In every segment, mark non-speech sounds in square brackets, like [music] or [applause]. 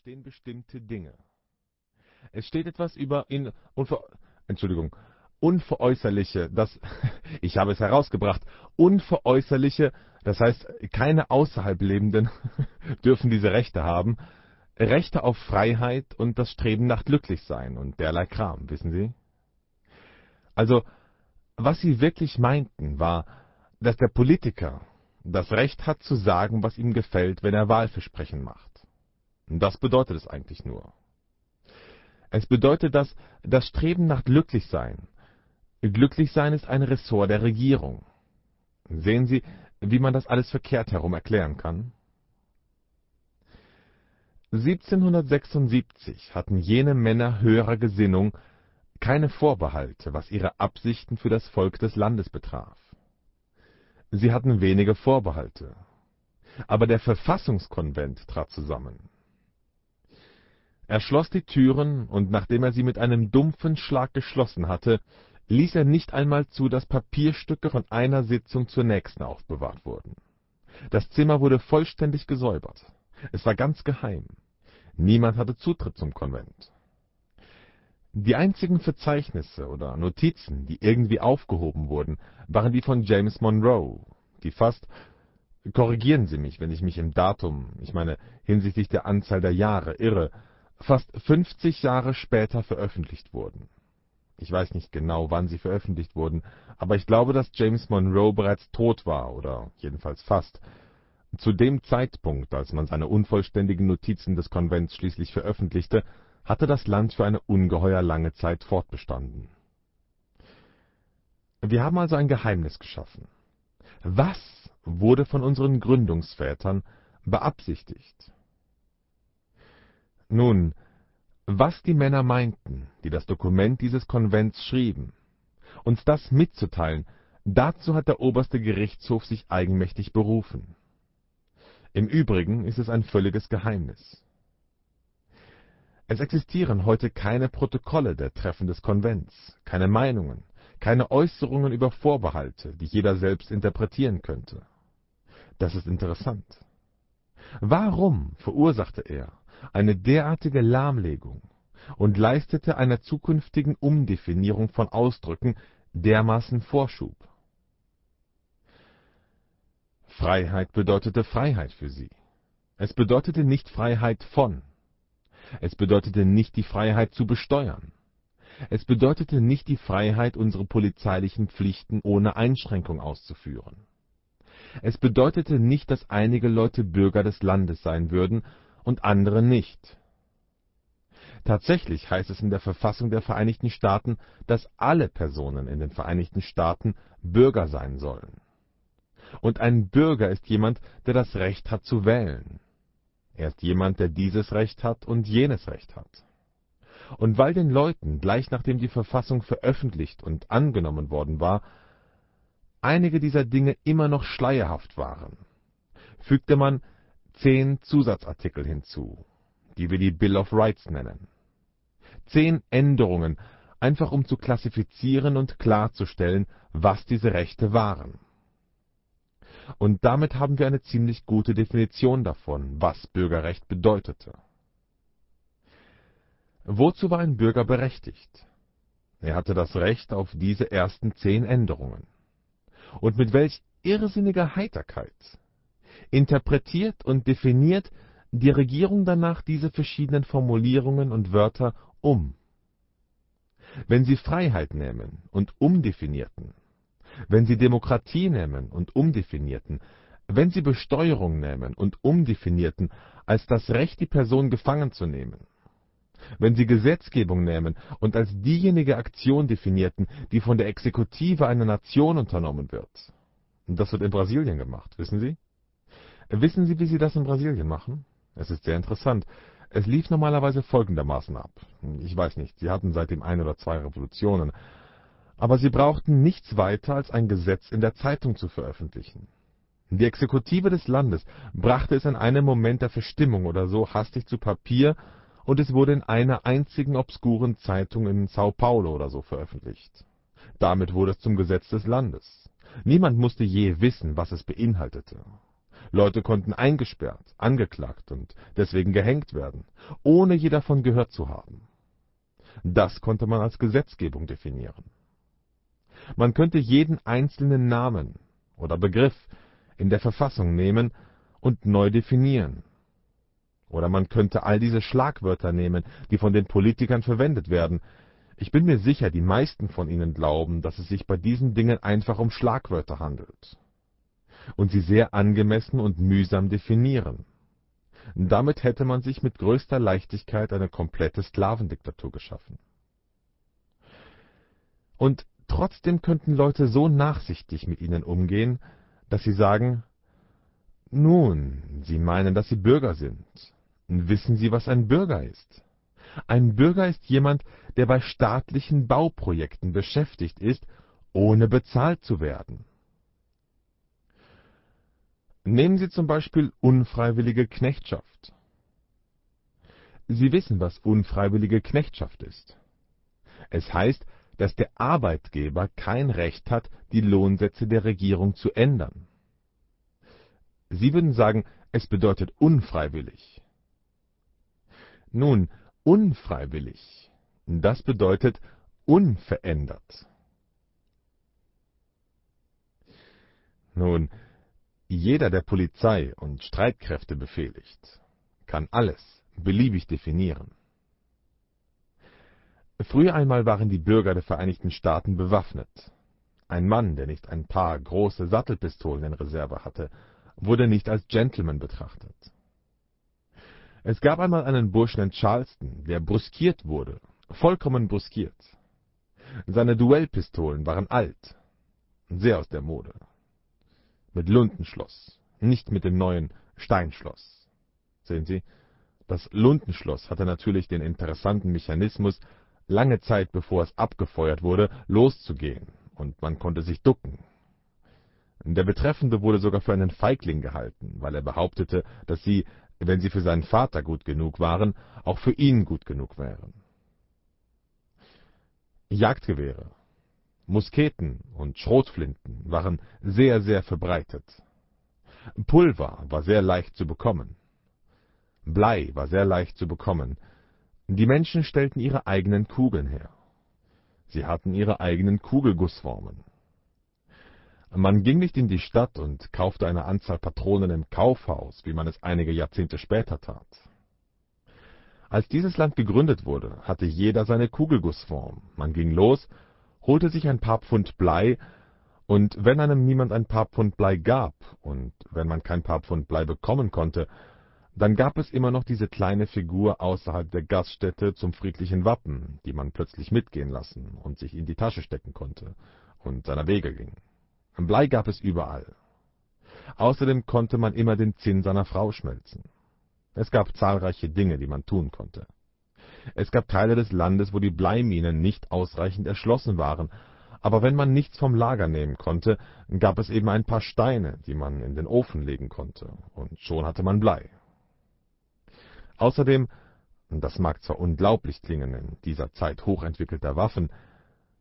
stehen bestimmte Dinge. Es steht etwas über in unver, Entschuldigung, unveräußerliche, das [laughs] ich habe es herausgebracht, unveräußerliche, das heißt, keine außerhalb Lebenden [laughs] dürfen diese Rechte haben, Rechte auf Freiheit und das Streben nach Glücklichsein und derlei Kram, wissen Sie? Also, was sie wirklich meinten, war, dass der Politiker das Recht hat zu sagen, was ihm gefällt, wenn er Wahlversprechen macht. Das bedeutet es eigentlich nur. Es bedeutet, dass das Streben nach Glücklichsein Glücklichsein ist ein Ressort der Regierung. Sehen Sie, wie man das alles verkehrt herum erklären kann? 1776 hatten jene Männer höherer Gesinnung keine Vorbehalte, was ihre Absichten für das Volk des Landes betraf. Sie hatten wenige Vorbehalte. Aber der Verfassungskonvent trat zusammen. Er schloss die Türen, und nachdem er sie mit einem dumpfen Schlag geschlossen hatte, ließ er nicht einmal zu, dass Papierstücke von einer Sitzung zur nächsten aufbewahrt wurden. Das Zimmer wurde vollständig gesäubert. Es war ganz geheim. Niemand hatte Zutritt zum Konvent. Die einzigen Verzeichnisse oder Notizen, die irgendwie aufgehoben wurden, waren die von James Monroe, die fast korrigieren Sie mich, wenn ich mich im Datum, ich meine hinsichtlich der Anzahl der Jahre, irre, fast 50 Jahre später veröffentlicht wurden. Ich weiß nicht genau, wann sie veröffentlicht wurden, aber ich glaube, dass James Monroe bereits tot war, oder jedenfalls fast. Zu dem Zeitpunkt, als man seine unvollständigen Notizen des Konvents schließlich veröffentlichte, hatte das Land für eine ungeheuer lange Zeit fortbestanden. Wir haben also ein Geheimnis geschaffen. Was wurde von unseren Gründungsvätern beabsichtigt? Nun, was die Männer meinten, die das Dokument dieses Konvents schrieben, uns das mitzuteilen, dazu hat der oberste Gerichtshof sich eigenmächtig berufen. Im Übrigen ist es ein völliges Geheimnis. Es existieren heute keine Protokolle der Treffen des Konvents, keine Meinungen, keine Äußerungen über Vorbehalte, die jeder selbst interpretieren könnte. Das ist interessant. Warum verursachte er eine derartige Lahmlegung und leistete einer zukünftigen Umdefinierung von Ausdrücken dermaßen Vorschub? Freiheit bedeutete Freiheit für sie. Es bedeutete nicht Freiheit von es bedeutete nicht die Freiheit zu besteuern. Es bedeutete nicht die Freiheit, unsere polizeilichen Pflichten ohne Einschränkung auszuführen. Es bedeutete nicht, dass einige Leute Bürger des Landes sein würden und andere nicht. Tatsächlich heißt es in der Verfassung der Vereinigten Staaten, dass alle Personen in den Vereinigten Staaten Bürger sein sollen. Und ein Bürger ist jemand, der das Recht hat zu wählen. Er ist jemand, der dieses Recht hat und jenes Recht hat. Und weil den Leuten, gleich nachdem die Verfassung veröffentlicht und angenommen worden war, einige dieser Dinge immer noch schleierhaft waren, fügte man zehn Zusatzartikel hinzu, die wir die Bill of Rights nennen. Zehn Änderungen, einfach um zu klassifizieren und klarzustellen, was diese Rechte waren und damit haben wir eine ziemlich gute Definition davon, was Bürgerrecht bedeutete. Wozu war ein Bürger berechtigt? Er hatte das Recht auf diese ersten zehn Änderungen. Und mit welch irrsinniger Heiterkeit interpretiert und definiert die Regierung danach diese verschiedenen Formulierungen und Wörter um. Wenn sie Freiheit nehmen und umdefinierten, wenn Sie Demokratie nehmen und umdefinierten, wenn Sie Besteuerung nehmen und umdefinierten als das Recht, die Person gefangen zu nehmen, wenn Sie Gesetzgebung nehmen und als diejenige Aktion definierten, die von der Exekutive einer Nation unternommen wird. Das wird in Brasilien gemacht, wissen Sie? Wissen Sie, wie Sie das in Brasilien machen? Es ist sehr interessant. Es lief normalerweise folgendermaßen ab. Ich weiß nicht, Sie hatten seitdem ein oder zwei Revolutionen, aber sie brauchten nichts weiter als ein Gesetz in der Zeitung zu veröffentlichen. Die Exekutive des Landes brachte es in einem Moment der Verstimmung oder so hastig zu Papier, und es wurde in einer einzigen obskuren Zeitung in Sao Paulo oder so veröffentlicht. Damit wurde es zum Gesetz des Landes. Niemand musste je wissen, was es beinhaltete. Leute konnten eingesperrt, angeklagt und deswegen gehängt werden, ohne je davon gehört zu haben. Das konnte man als Gesetzgebung definieren. Man könnte jeden einzelnen Namen oder Begriff in der Verfassung nehmen und neu definieren. Oder man könnte all diese Schlagwörter nehmen, die von den Politikern verwendet werden. Ich bin mir sicher, die meisten von Ihnen glauben, dass es sich bei diesen Dingen einfach um Schlagwörter handelt und sie sehr angemessen und mühsam definieren. Damit hätte man sich mit größter Leichtigkeit eine komplette Sklavendiktatur geschaffen. Und trotzdem könnten Leute so nachsichtig mit ihnen umgehen, dass sie sagen, nun, Sie meinen, dass Sie Bürger sind. Wissen Sie, was ein Bürger ist? Ein Bürger ist jemand, der bei staatlichen Bauprojekten beschäftigt ist, ohne bezahlt zu werden. Nehmen Sie zum Beispiel unfreiwillige Knechtschaft. Sie wissen, was unfreiwillige Knechtschaft ist. Es heißt, dass der Arbeitgeber kein Recht hat, die Lohnsätze der Regierung zu ändern. Sie würden sagen, es bedeutet unfreiwillig. Nun, unfreiwillig, das bedeutet unverändert. Nun, jeder, der Polizei und Streitkräfte befehligt, kann alles beliebig definieren. Früher einmal waren die Bürger der Vereinigten Staaten bewaffnet. Ein Mann, der nicht ein paar große Sattelpistolen in Reserve hatte, wurde nicht als Gentleman betrachtet. Es gab einmal einen Burschen in Charleston, der brüskiert wurde, vollkommen brüskiert. Seine Duellpistolen waren alt, sehr aus der Mode mit Lundenschloss, nicht mit dem neuen Steinschloss. Sehen Sie, das Lundenschloss hatte natürlich den interessanten Mechanismus, lange Zeit bevor es abgefeuert wurde, loszugehen, und man konnte sich ducken. Der Betreffende wurde sogar für einen Feigling gehalten, weil er behauptete, dass sie, wenn sie für seinen Vater gut genug waren, auch für ihn gut genug wären. Jagdgewehre Musketen und Schrotflinten waren sehr, sehr verbreitet. Pulver war sehr leicht zu bekommen. Blei war sehr leicht zu bekommen. Die Menschen stellten ihre eigenen Kugeln her. Sie hatten ihre eigenen Kugelgussformen. Man ging nicht in die Stadt und kaufte eine Anzahl Patronen im Kaufhaus, wie man es einige Jahrzehnte später tat. Als dieses Land gegründet wurde, hatte jeder seine Kugelgussform. Man ging los holte sich ein paar Pfund Blei, und wenn einem niemand ein paar Pfund Blei gab, und wenn man kein paar Pfund Blei bekommen konnte, dann gab es immer noch diese kleine Figur außerhalb der Gaststätte zum friedlichen Wappen, die man plötzlich mitgehen lassen und sich in die Tasche stecken konnte und seiner Wege ging. Blei gab es überall. Außerdem konnte man immer den Zinn seiner Frau schmelzen. Es gab zahlreiche Dinge, die man tun konnte. Es gab Teile des Landes, wo die Bleiminen nicht ausreichend erschlossen waren, aber wenn man nichts vom Lager nehmen konnte, gab es eben ein paar Steine, die man in den Ofen legen konnte, und schon hatte man Blei. Außerdem, das mag zwar unglaublich klingen in dieser Zeit hochentwickelter Waffen,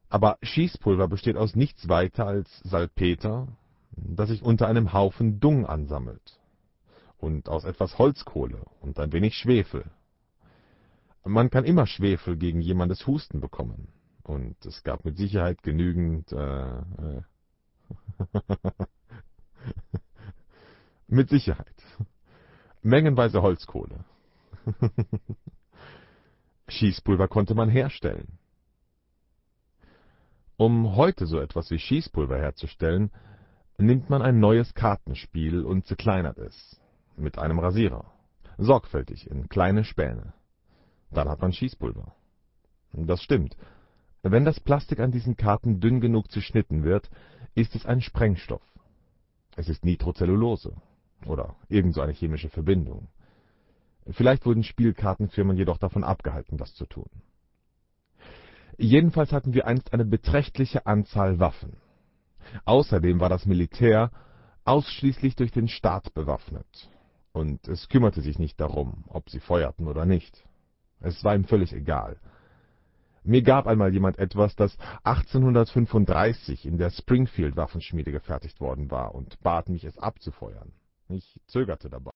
aber Schießpulver besteht aus nichts weiter als Salpeter, das sich unter einem Haufen Dung ansammelt, und aus etwas Holzkohle und ein wenig Schwefel. Man kann immer Schwefel gegen jemandes Husten bekommen. Und es gab mit Sicherheit genügend äh, äh [laughs] mit Sicherheit. Mengenweise Holzkohle. [laughs] Schießpulver konnte man herstellen. Um heute so etwas wie Schießpulver herzustellen, nimmt man ein neues Kartenspiel und zerkleinert es mit einem Rasierer, sorgfältig in kleine Späne. Dann hat man Schießpulver. Das stimmt. Wenn das Plastik an diesen Karten dünn genug zerschnitten wird, ist es ein Sprengstoff. Es ist Nitrocellulose oder irgend so eine chemische Verbindung. Vielleicht wurden Spielkartenfirmen jedoch davon abgehalten, das zu tun. Jedenfalls hatten wir einst eine beträchtliche Anzahl Waffen. Außerdem war das Militär ausschließlich durch den Staat bewaffnet, und es kümmerte sich nicht darum, ob sie feuerten oder nicht. Es war ihm völlig egal. Mir gab einmal jemand etwas, das 1835 in der Springfield-Waffenschmiede gefertigt worden war, und bat mich, es abzufeuern. Ich zögerte dabei.